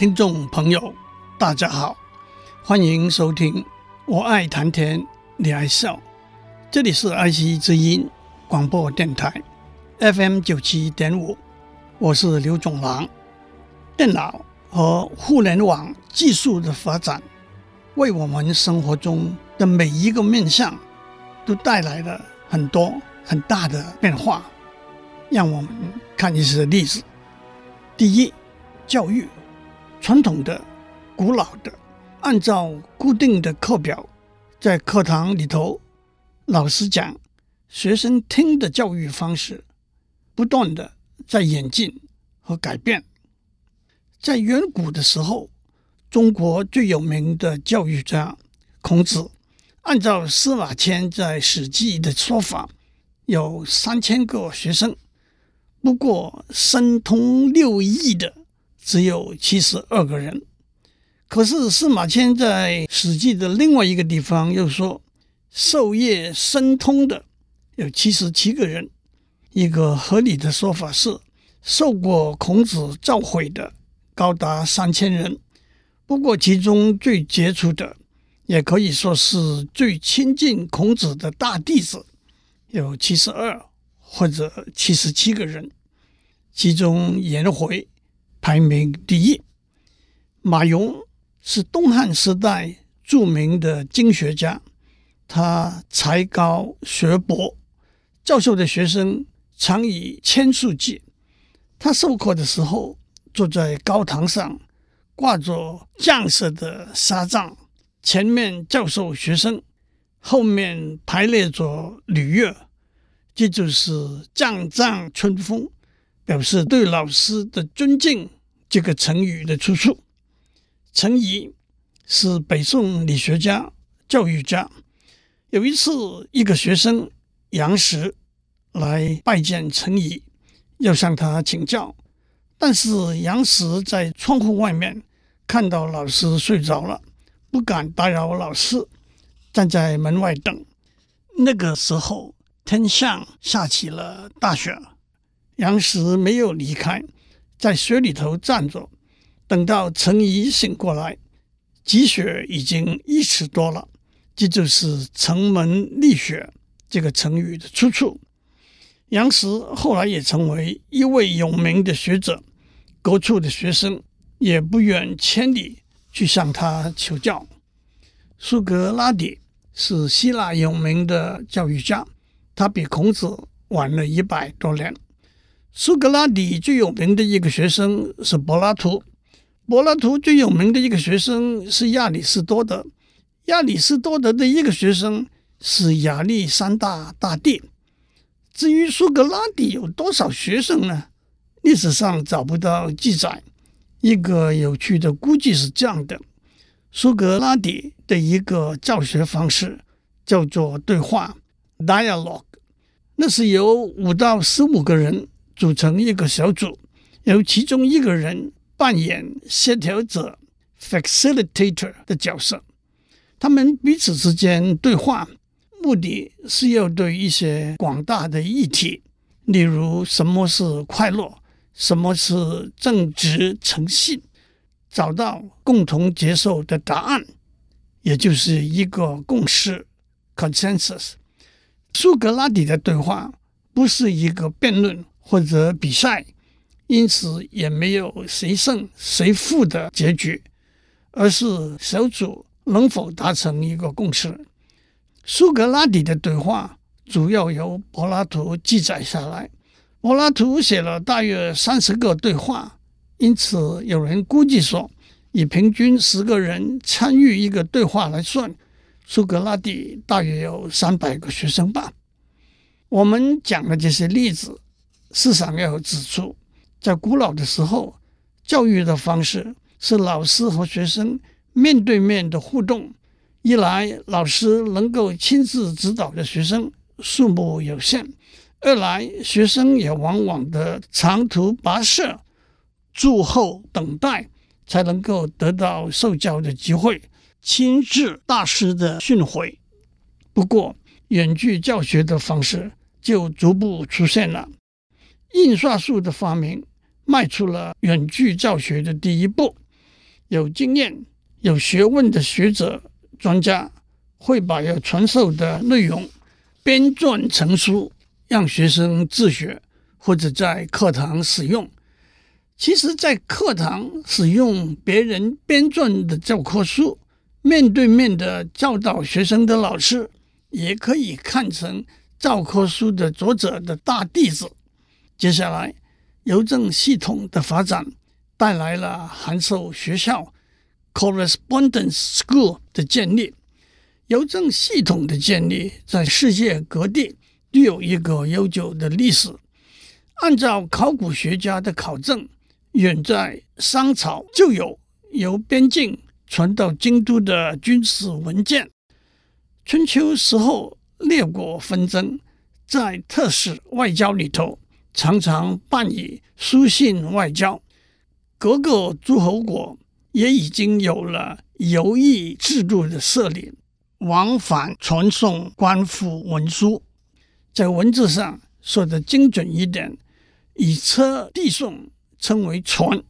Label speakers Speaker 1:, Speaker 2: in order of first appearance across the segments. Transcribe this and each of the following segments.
Speaker 1: 听众朋友，大家好，欢迎收听《我爱谈天，你爱笑》。这里是爱惜之音广播电台 FM 九七点五，我是刘总郎。电脑和互联网技术的发展，为我们生活中的每一个面向都带来了很多很大的变化。让我们看一些例子。第一，教育。传统的、古老的，按照固定的课表，在课堂里头，老师讲，学生听的教育方式，不断的在演进和改变。在远古的时候，中国最有名的教育家孔子，按照司马迁在《史记》的说法，有三千个学生，不过深通六艺的。只有七十二个人，可是司马迁在《史记》的另外一个地方又说，授业深通的有七十七个人。一个合理的说法是，受过孔子教诲的高达三千人。不过，其中最杰出的，也可以说是最亲近孔子的大弟子，有七十二或者七十七个人。其中颜回。排名第一，马融是东汉时代著名的经学家，他才高学博，教授的学生常以千数计。他授课的时候，坐在高堂上，挂着将士的纱帐，前面教授学生，后面排列着礼乐，这就是绛帐春风。表示对老师的尊敬，这个成语的出处。程颐是北宋理学家、教育家。有一次，一个学生杨时来拜见程颐，要向他请教，但是杨时在窗户外面看到老师睡着了，不敢打扰老师，站在门外等。那个时候，天上下起了大雪。杨时没有离开，在雪里头站着，等到程颐醒过来，积雪已经一尺多了。这就是“程门立雪”这个成语的出处。杨时后来也成为一位有名的学者，各处的学生也不远千里去向他求教。苏格拉底是希腊有名的教育家，他比孔子晚了一百多年。苏格拉底最有名的一个学生是柏拉图，柏拉图最有名的一个学生是亚里士多德，亚里士多德的一个学生是亚历山大大帝。至于苏格拉底有多少学生呢？历史上找不到记载。一个有趣的估计是这样的：苏格拉底的一个教学方式叫做对话 （dialogue），那是由五到十五个人。组成一个小组，由其中一个人扮演协调者 （facilitator） 的角色。他们彼此之间对话，目的是要对一些广大的议题，例如什么是快乐，什么是正直诚信，找到共同接受的答案，也就是一个共识 （consensus）。苏格拉底的对话不是一个辩论。或者比赛，因此也没有谁胜谁负的结局，而是小组能否达成一个共识。苏格拉底的对话主要由柏拉图记载下来，柏拉图写了大约三十个对话，因此有人估计说，以平均十个人参与一个对话来算，苏格拉底大约有三百个学生吧。我们讲的这些例子。市场要指出，在古老的时候，教育的方式是老师和学生面对面的互动。一来，老师能够亲自指导的学生数目有限；二来，学生也往往的长途跋涉、驻候等待，才能够得到受教的机会，亲自大师的训诲。不过，远距教学的方式就逐步出现了。印刷术的发明迈出了远距教学的第一步。有经验、有学问的学者、专家会把要传授的内容编撰成书，让学生自学或者在课堂使用。其实，在课堂使用别人编撰的教科书，面对面的教导学生的老师，也可以看成教科书的作者的大弟子。接下来，邮政系统的发展带来了函授学校 （correspondence school） 的建立。邮政系统的建立在世界各地都有一个悠久的历史。按照考古学家的考证，远在商朝就有由边境传到京都的军事文件。春秋时候，列国纷争在特使外交里头常常办以书信外交。各个诸侯国也已经有了邮驿制度的设立，往返传送官府文书。在文字上说的精准一点，以车递送。称为传，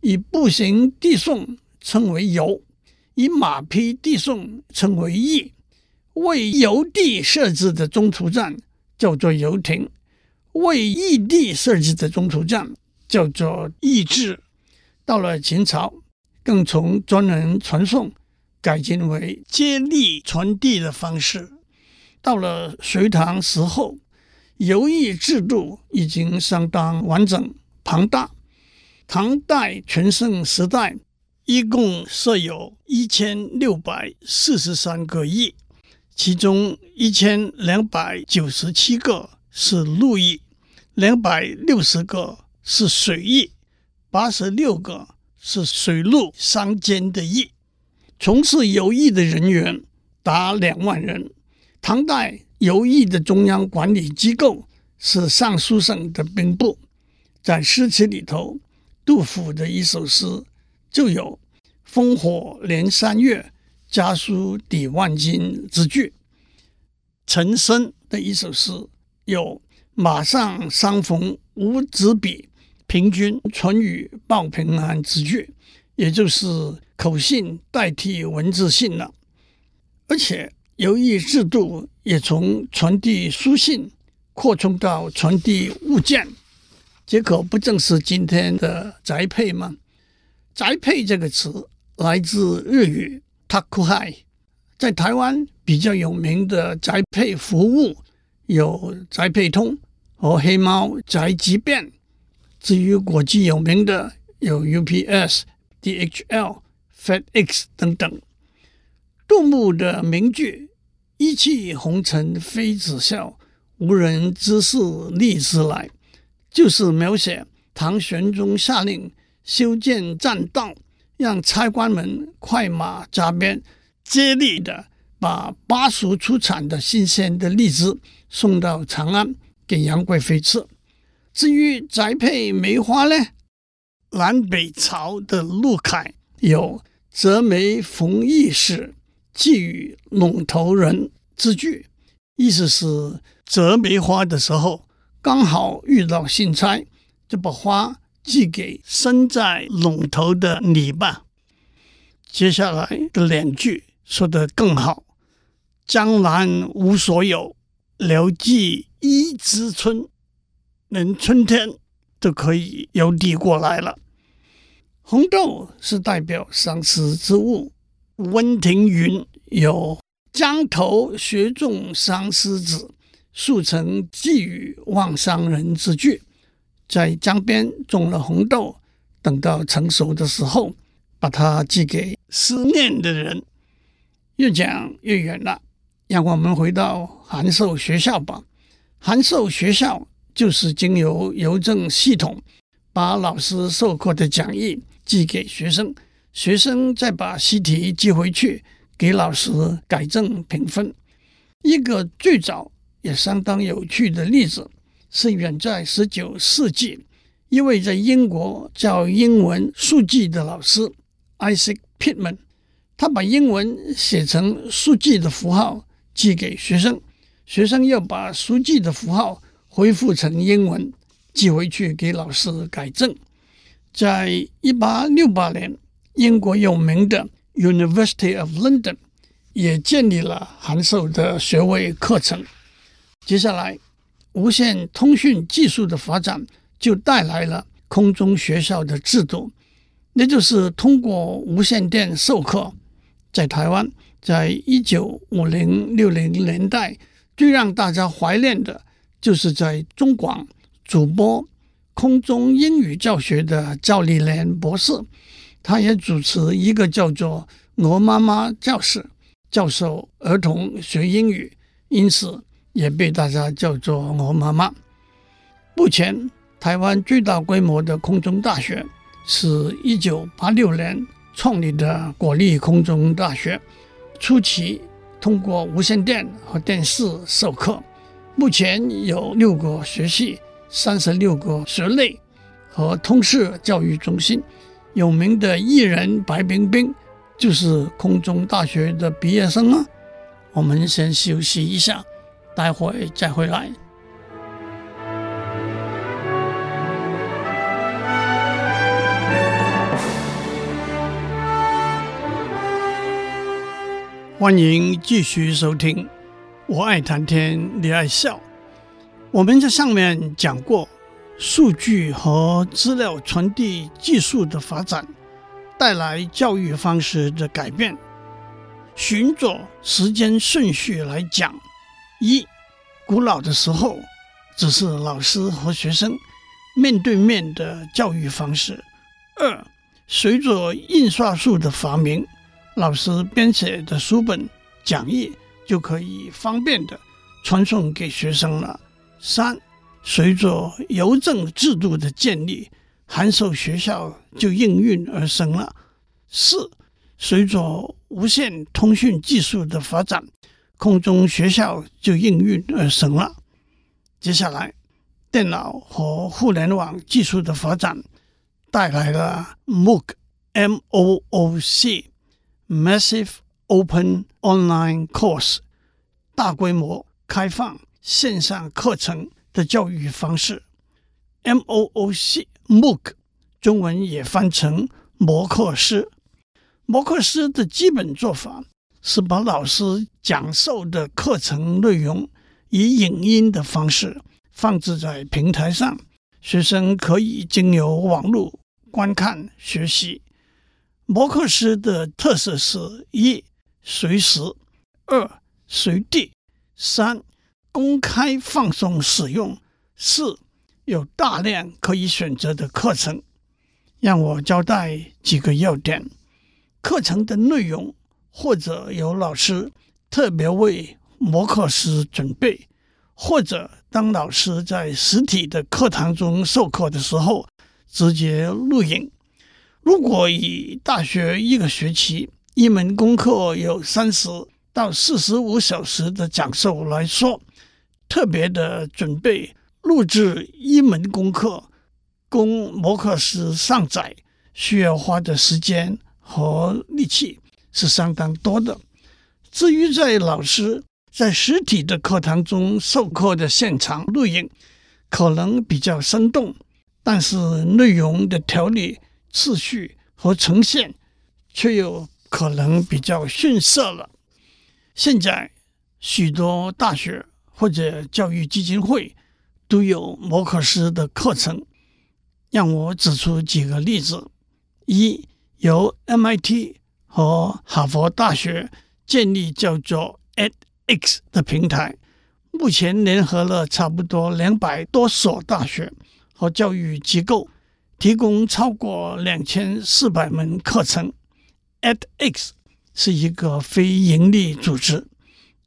Speaker 1: 以步行递送称为邮，以马匹递送称为驿。为邮递设置的中途站叫做邮亭，为驿递设置的中途站叫做驿置。到了秦朝，更从专人传送改进为接力传递的方式。到了隋唐时候，邮驿制度已经相当完整庞大。唐代全盛时代，一共设有一千六百四十三个驿，其中一千两百九十七个是陆驿，两百六十个是水驿，八十六个是水陆相间的驿。从事邮驿的人员达两万人。唐代邮驿的中央管理机构是尚书省的兵部，在诗词里头。杜甫的一首诗就有“烽火连三月，家书抵万金”之句。岑参的一首诗有“马上相逢无纸笔，平君传语报平安”之句，也就是口信代替文字信了。而且邮驿制度也从传递书信扩充到传递物件。结果不正是今天的宅配吗？宅配这个词来自日语 “takuhai”。在台湾比较有名的宅配服务有宅配通和黑猫宅急便。至于国际有名的有 UPS、DHL、FedEx 等等。杜牧的名句“一骑红尘妃子笑，无人知是荔枝来”。就是描写唐玄宗下令修建栈道，让差官们快马加鞭，接力的把巴蜀出产的新鲜的荔枝送到长安给杨贵妃吃。至于宅配梅花呢，南北朝的陆凯有“折梅逢驿使，寄与陇头人”之句，意思是折梅花的时候。刚好遇到信差，就把花寄给身在陇头的你吧。接下来的两句说得更好：“江南无所有，留寄一枝春。”连春天都可以邮递过来了。红豆是代表桑丝之物。温庭筠有“江头雪种相思子”。速成寄与望乡人之句，在江边种了红豆，等到成熟的时候，把它寄给思念的人。越讲越远了，让我们回到函授学校吧。函授学校就是经由邮政系统把老师授课的讲义寄给学生，学生再把习题寄回去给老师改正评分。一个最早也相当有趣的例子是远在十九世纪，一位在英国教英文书记的老师 Isaac Pitman，他把英文写成书记的符号寄给学生，学生要把书记的符号恢复成英文。寄回去给老师改正。在一八六八年，英国有名的 University of London 也建立了函授的学位课程。接下来，无线通讯技术的发展就带来了空中学校的制度，那就是通过无线电授课。在台湾，在一九五零六零年代，最让大家怀念的就是在中广。主播空中英语教学的赵丽莲博士，她也主持一个叫做“鹅妈妈教室”，教授儿童学英语，因此也被大家叫做“鹅妈妈”。目前，台湾最大规模的空中大学是一九八六年创立的国立空中大学，初期通过无线电和电视授课，目前有六个学系。三十六个学类和通识教育中心，有名的艺人白冰冰就是空中大学的毕业生啊。我们先休息一下，待会再回来。欢迎继续收听，我爱谈天，你爱笑。我们在上面讲过，数据和资料传递技术的发展带来教育方式的改变。循着时间顺序来讲：一、古老的时候，只是老师和学生面对面的教育方式；二、随着印刷术的发明，老师编写的书本讲义就可以方便的传送给学生了。三，随着邮政制度的建立，函授学校就应运而生了。四，随着无线通讯技术的发展，空中学校就应运而生了。接下来，电脑和互联网技术的发展带来了 MOOC（M O O C） Massive Open Online Course，大规模开放。线上课程的教育方式，MOOC MOOC，中文也翻成摩课师。摩课师的基本做法是把老师讲授的课程内容以影音的方式放置在平台上，学生可以经由网络观看学习。摩课师的特色是：一、随时；二、随地；三。公开放松使用，四，有大量可以选择的课程。让我交代几个要点：课程的内容，或者由老师特别为摩课师准备，或者当老师在实体的课堂中授课的时候直接录影。如果以大学一个学期一门功课有三十到四十五小时的讲授来说，特别的准备录制一门功课，供摩课师上载，需要花的时间和力气是相当多的。至于在老师在实体的课堂中授课的现场录影，可能比较生动，但是内容的条理、次序和呈现却又可能比较逊色了。现在许多大学。或者教育基金会都有摩课师的课程，让我指出几个例子：一，由 MIT 和哈佛大学建立叫做 edX 的平台，目前联合了差不多两百多所大学和教育机构，提供超过两千四百门课程。edX 是一个非盈利组织。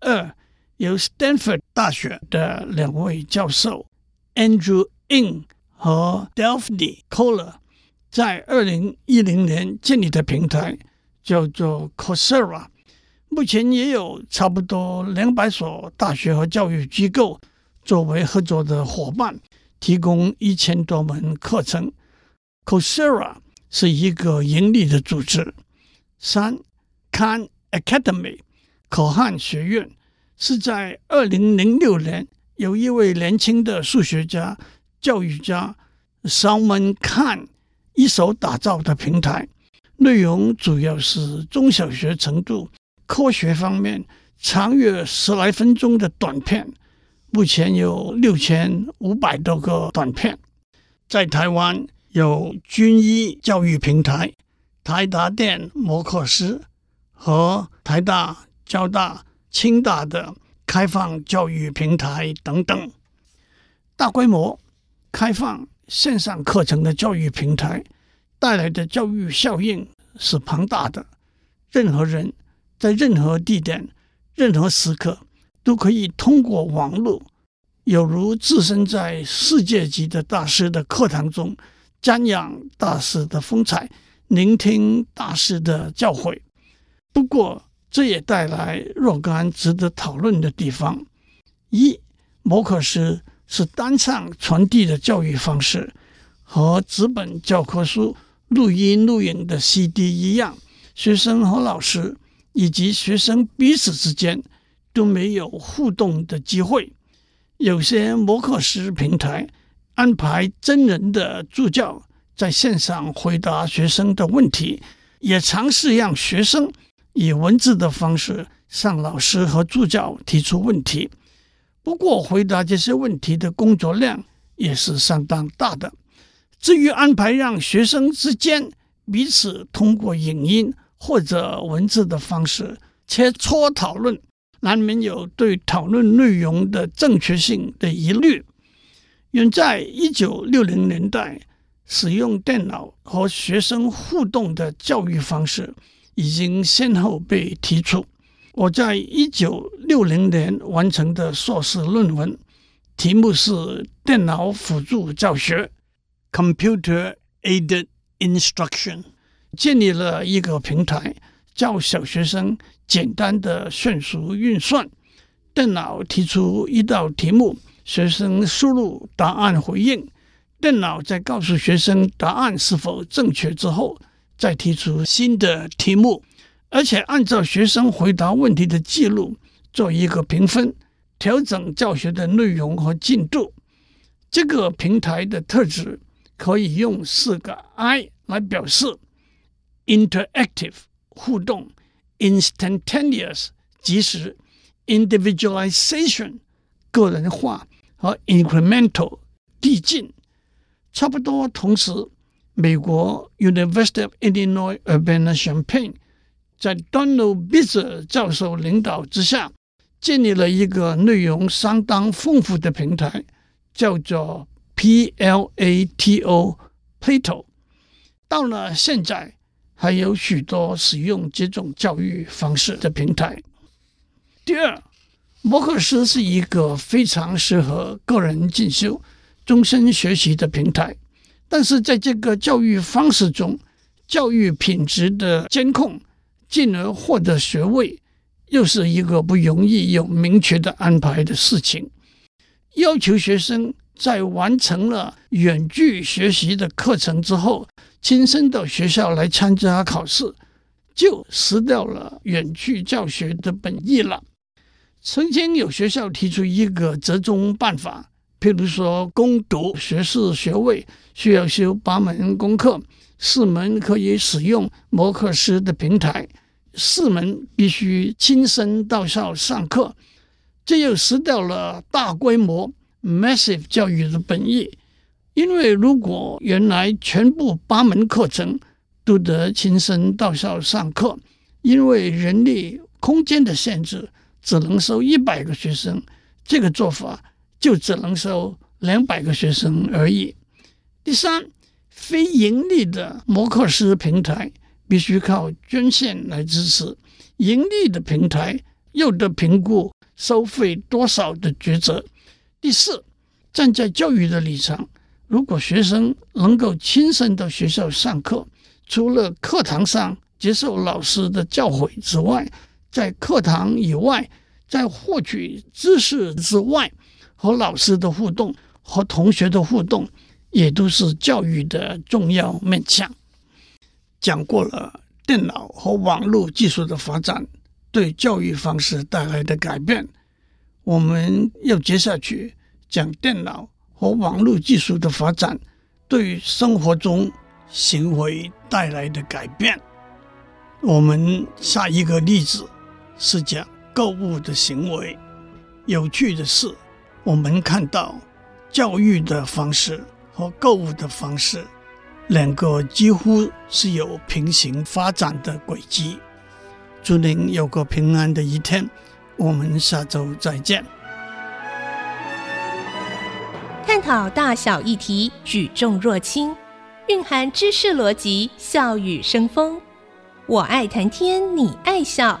Speaker 1: 二。由 Stanford 大学的两位教授 Andrew Ng 和 Daphne Koller 在二零一零年建立的平台，叫做 Coursera。目前也有差不多两百所大学和教育机构作为合作的伙伴，提供一千多门课程。C o s e r a 是一个盈利的组织。三 Khan Academy 可汗学院是在二零零六年有一位年轻的数学家、教育家 Salman Khan 一手打造的平台，内容主要是中小学程度。科学方面，长约十来分钟的短片，目前有六千五百多个短片。在台湾有军医教育平台、台达电摩课师和台大、交大、清大的开放教育平台等等。大规模开放线上课程的教育平台带来的教育效应是庞大的，任何人。在任何地点、任何时刻，都可以通过网络，有如置身在世界级的大师的课堂中，瞻仰大师的风采，聆听大师的教诲。不过，这也带来若干值得讨论的地方：一，摩课师是单向传递的教育方式，和纸本教科书、录音录影的 CD 一样，学生和老师。以及学生彼此之间都没有互动的机会。有些摩课师平台安排真人的助教在线上回答学生的问题，也尝试让学生以文字的方式向老师和助教提出问题。不过，回答这些问题的工作量也是相当大的。至于安排让学生之间彼此通过影音，或者文字的方式切磋讨论，难免有对讨论内容的正确性的疑虑。远在一九六零年代，使用电脑和学生互动的教育方式已经先后被提出。我在一九六零年完成的硕士论文，题目是《电脑辅助教学》（Computer Aided Instruction）。建立了一个平台，教小学生简单的算术运算。电脑提出一道题目，学生输入答案回应。电脑在告诉学生答案是否正确之后，再提出新的题目，而且按照学生回答问题的记录做一个评分，调整教学的内容和进度。这个平台的特质可以用四个 I 来表示。Interactive 互动，Instantaneous 即时，Individualization 个人化和 Incremental 递进。差不多同时，美国 University of Illinois Urbana-Champaign 在 Donald Bitzer 教授领导之下，建立了一个内容相当丰富的平台，叫做 PLATO Plato。到了现在。还有许多使用这种教育方式的平台。第二，摩课师是一个非常适合个人进修、终身学习的平台，但是在这个教育方式中，教育品质的监控，进而获得学位，又是一个不容易有明确的安排的事情。要求学生在完成了远距学习的课程之后，亲身到学校来参加考试，就失掉了远距教学的本意了。曾经有学校提出一个折中办法，譬如说，攻读学士学位需要修八门功课，四门可以使用摩课师的平台，四门必须亲身到校上课，这又失掉了大规模 massive 教育的本意。因为如果原来全部八门课程都得亲身到校上课，因为人力空间的限制，只能收一百个学生，这个做法就只能收两百个学生而已。第三，非盈利的摩课师平台必须靠捐献来支持，盈利的平台又得评估收费多少的抉择。第四，站在教育的立场。如果学生能够亲身到学校上课，除了课堂上接受老师的教诲之外，在课堂以外，在获取知识之外，和老师的互动、和同学的互动，也都是教育的重要面向。讲过了电脑和网络技术的发展对教育方式带来的改变，我们要接下去讲电脑和网络技术的发展对生活中行为带来的改变。我们下一个例子。是讲购物的行为。有趣的是，我们看到教育的方式和购物的方式，两个几乎是有平行发展的轨迹。祝您有个平安的一天，我们下周再见。
Speaker 2: 探讨大小议题，举重若轻，蕴含知识逻辑，笑语生风。我爱谈天，你爱笑。